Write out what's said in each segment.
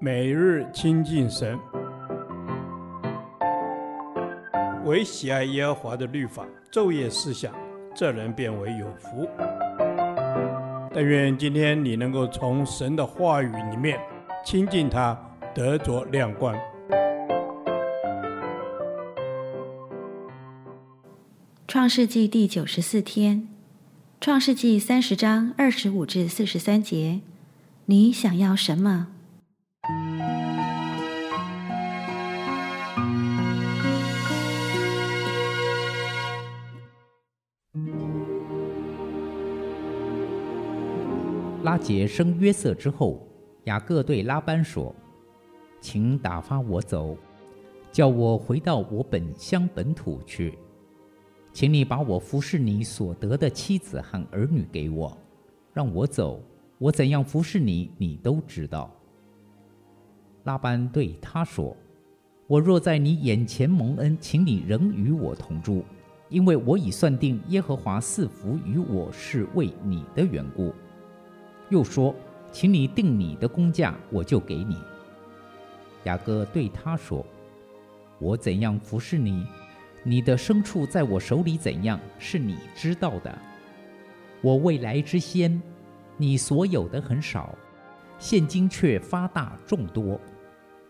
每日亲近神，唯喜爱耶和华的律法，昼夜思想，这人便为有福。但愿今天你能够从神的话语里面亲近他，得着亮光。创世纪第九十四天，创世纪三十章二十五至四十三节，你想要什么？拉结生约瑟之后，雅各对拉班说：“请打发我走，叫我回到我本乡本土去。请你把我服侍你所得的妻子和儿女给我，让我走。我怎样服侍你，你都知道。”拉班对他说：“我若在你眼前蒙恩，请你仍与我同住，因为我已算定耶和华赐福于我是为你的缘故。”又说：“请你定你的工价，我就给你。”雅各对他说：“我怎样服侍你，你的牲畜在我手里怎样，是你知道的。我未来之先，你所有的很少，现今却发大众多。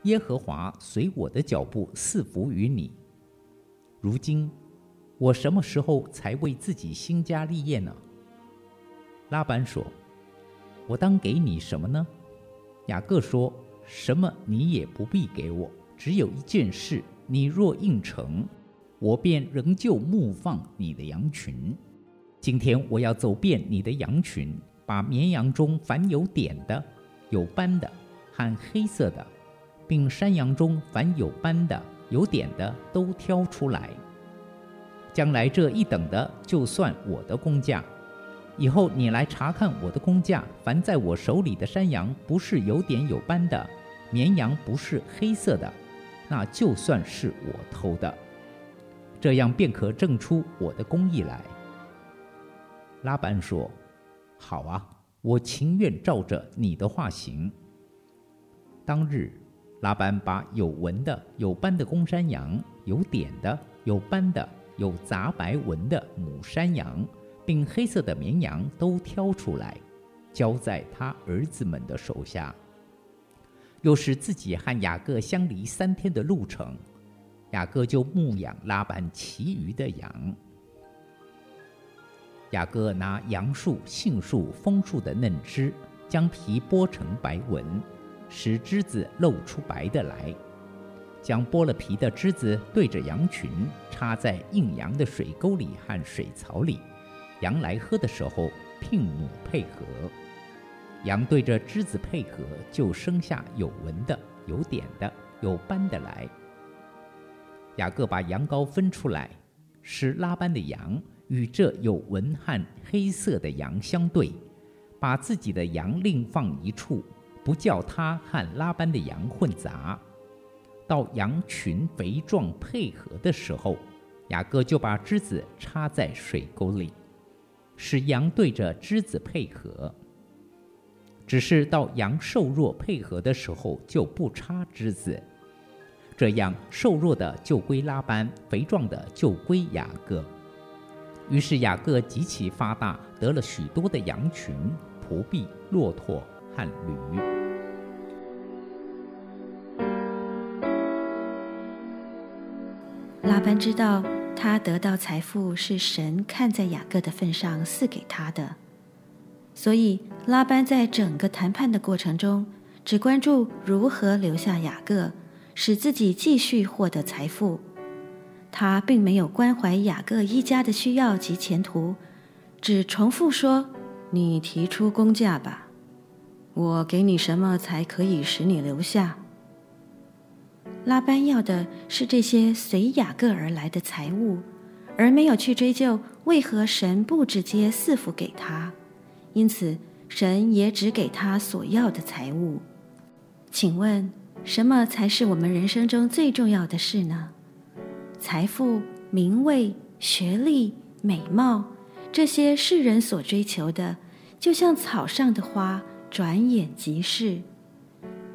耶和华随我的脚步赐福于你。如今，我什么时候才为自己兴家立业呢？”拉班说。我当给你什么呢？雅各说：“什么你也不必给我，只有一件事，你若应承，我便仍旧牧放你的羊群。今天我要走遍你的羊群，把绵羊中凡有点的、有斑的和黑色的，并山羊中凡有斑的、有点的都挑出来。将来这一等的，就算我的工价。”以后你来查看我的工价，凡在我手里的山羊不是有点有斑的，绵羊不是黑色的，那就算是我偷的，这样便可证出我的工艺来。拉班说：“好啊，我情愿照着你的话行。”当日，拉班把有纹的、有斑的公山羊、有点的、有斑的、有杂白纹的母山羊。并黑色的绵羊都挑出来，交在他儿子们的手下。又是自己和雅各相离三天的路程，雅各就牧养拉班其余的羊。雅各拿杨树、杏树、枫树的嫩枝，将皮剥成白纹，使枝子露出白的来。将剥了皮的枝子对着羊群，插在应羊的水沟里和水槽里。羊来喝的时候，牝母配合，羊对着枝子配合，就生下有纹的、有点的、有斑的来。雅各把羊羔分出来，使拉班的羊与这有纹和黑色的羊相对，把自己的羊另放一处，不叫他和拉班的羊混杂。到羊群肥壮配合的时候，雅各就把枝子插在水沟里。使羊对着枝子配合，只是到羊瘦弱配合的时候，就不插枝子。这样瘦弱的就归拉班，肥壮的就归雅各。于是雅各极其发达，得了许多的羊群、仆婢、骆驼和驴。拉班知道。他得到财富是神看在雅各的份上赐给他的，所以拉班在整个谈判的过程中，只关注如何留下雅各，使自己继续获得财富。他并没有关怀雅各一家的需要及前途，只重复说：“你提出工价吧，我给你什么才可以使你留下？”拉班要的是这些随雅各而来的财物，而没有去追究为何神不直接赐福给他。因此，神也只给他所要的财物。请问，什么才是我们人生中最重要的事呢？财富、名位、学历、美貌，这些世人所追求的，就像草上的花，转眼即逝。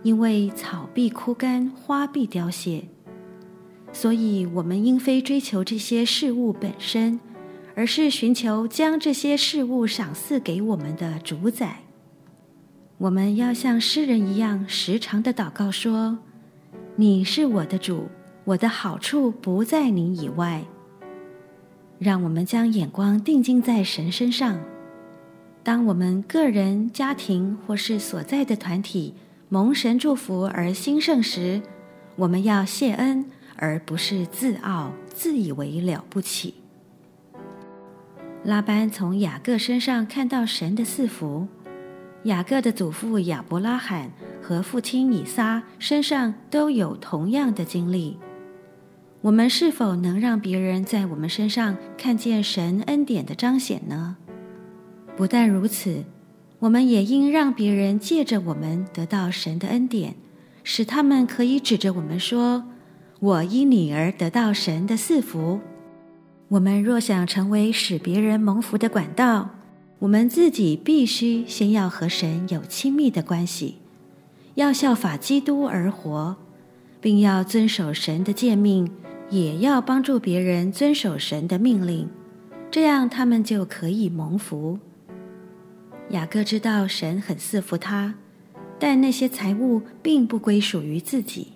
因为草必枯干，花必凋谢。所以，我们应非追求这些事物本身，而是寻求将这些事物赏赐给我们的主宰。我们要像诗人一样，时常的祷告说：“你是我的主，我的好处不在你以外。”让我们将眼光定睛在神身上。当我们个人、家庭或是所在的团体蒙神祝福而兴盛时，我们要谢恩。而不是自傲、自以为了不起。拉班从雅各身上看到神的赐福，雅各的祖父亚伯拉罕和父亲以撒身上都有同样的经历。我们是否能让别人在我们身上看见神恩典的彰显呢？不但如此，我们也应让别人借着我们得到神的恩典，使他们可以指着我们说。我因你而得到神的赐福。我们若想成为使别人蒙福的管道，我们自己必须先要和神有亲密的关系，要效法基督而活，并要遵守神的诫命，也要帮助别人遵守神的命令，这样他们就可以蒙福。雅各知道神很赐福他，但那些财物并不归属于自己，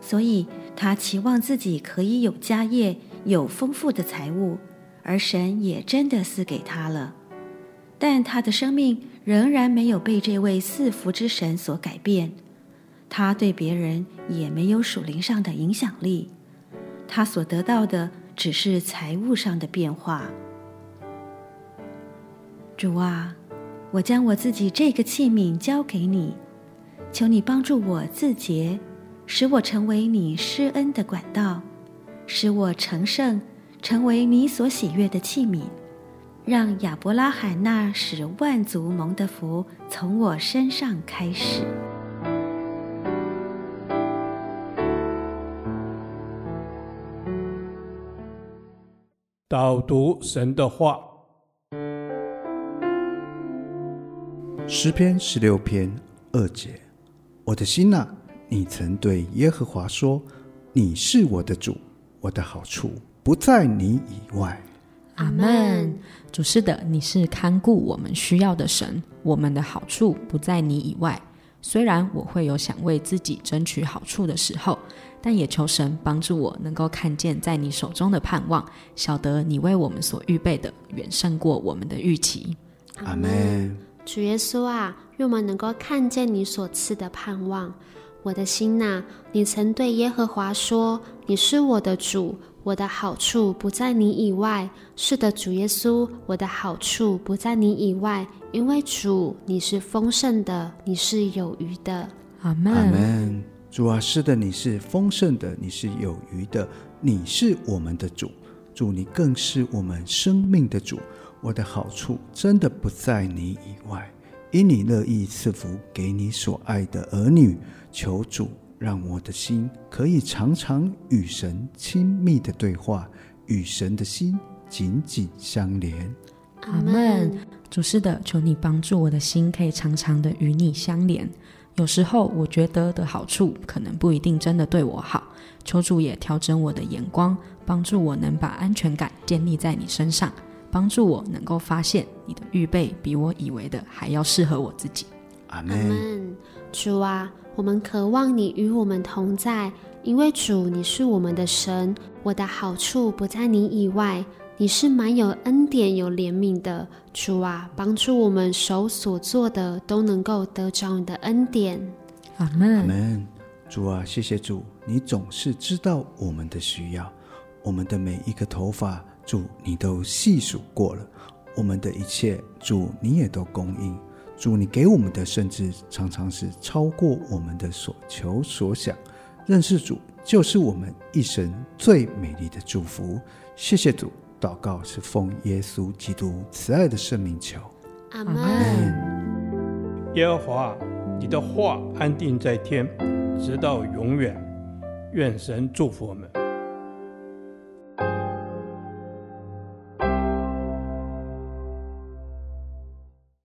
所以。他期望自己可以有家业，有丰富的财物，而神也真的赐给他了。但他的生命仍然没有被这位赐福之神所改变，他对别人也没有属灵上的影响力。他所得到的只是财物上的变化。主啊，我将我自己这个器皿交给你，求你帮助我自洁。使我成为你施恩的管道，使我成圣，成为你所喜悦的器皿，让亚伯拉罕那使万族蒙的福从我身上开始。导读神的话，诗篇十六篇二节，我的心呐。你曾对耶和华说：“你是我的主，我的好处不在你以外。”阿门。主是的，你是看顾我们需要的神，我们的好处不在你以外。虽然我会有想为自己争取好处的时候，但也求神帮助我能够看见在你手中的盼望，晓得你为我们所预备的远胜过我们的预期。阿门。主耶稣啊，愿我们能够看见你所赐的盼望。我的心呐，你曾对耶和华说：“你是我的主，我的好处不在你以外。”是的，主耶稣，我的好处不在你以外，因为主你是丰盛的，你是有余的。阿门。阿门。主啊，是的，你是丰盛的，你是有余的，你是我们的主，主你更是我们生命的主。我的好处真的不在你以外，因你乐意赐福给你所爱的儿女。求主让我的心可以常常与神亲密的对话，与神的心紧紧相连。阿门。主是的，求你帮助我的心可以常常的与你相连。有时候我觉得的好处，可能不一定真的对我好。求主也调整我的眼光，帮助我能把安全感建立在你身上，帮助我能够发现你的预备比我以为的还要适合我自己。阿门。主啊。我们渴望你与我们同在，因为主你是我们的神。我的好处不在你以外，你是满有恩典、有怜悯的主啊！帮助我们手所做的都能够得着你的恩典。阿门。阿门。主啊，谢谢主，你总是知道我们的需要，我们的每一个头发，主你都细数过了，我们的一切，主你也都供应。主，你给我们的，甚至常常是超过我们的所求所想。认识主，就是我们一生最美丽的祝福。谢谢主，祷告是奉耶稣基督慈爱的圣名求。阿门。耶和华，你的话安定在天，直到永远。愿神祝福我们。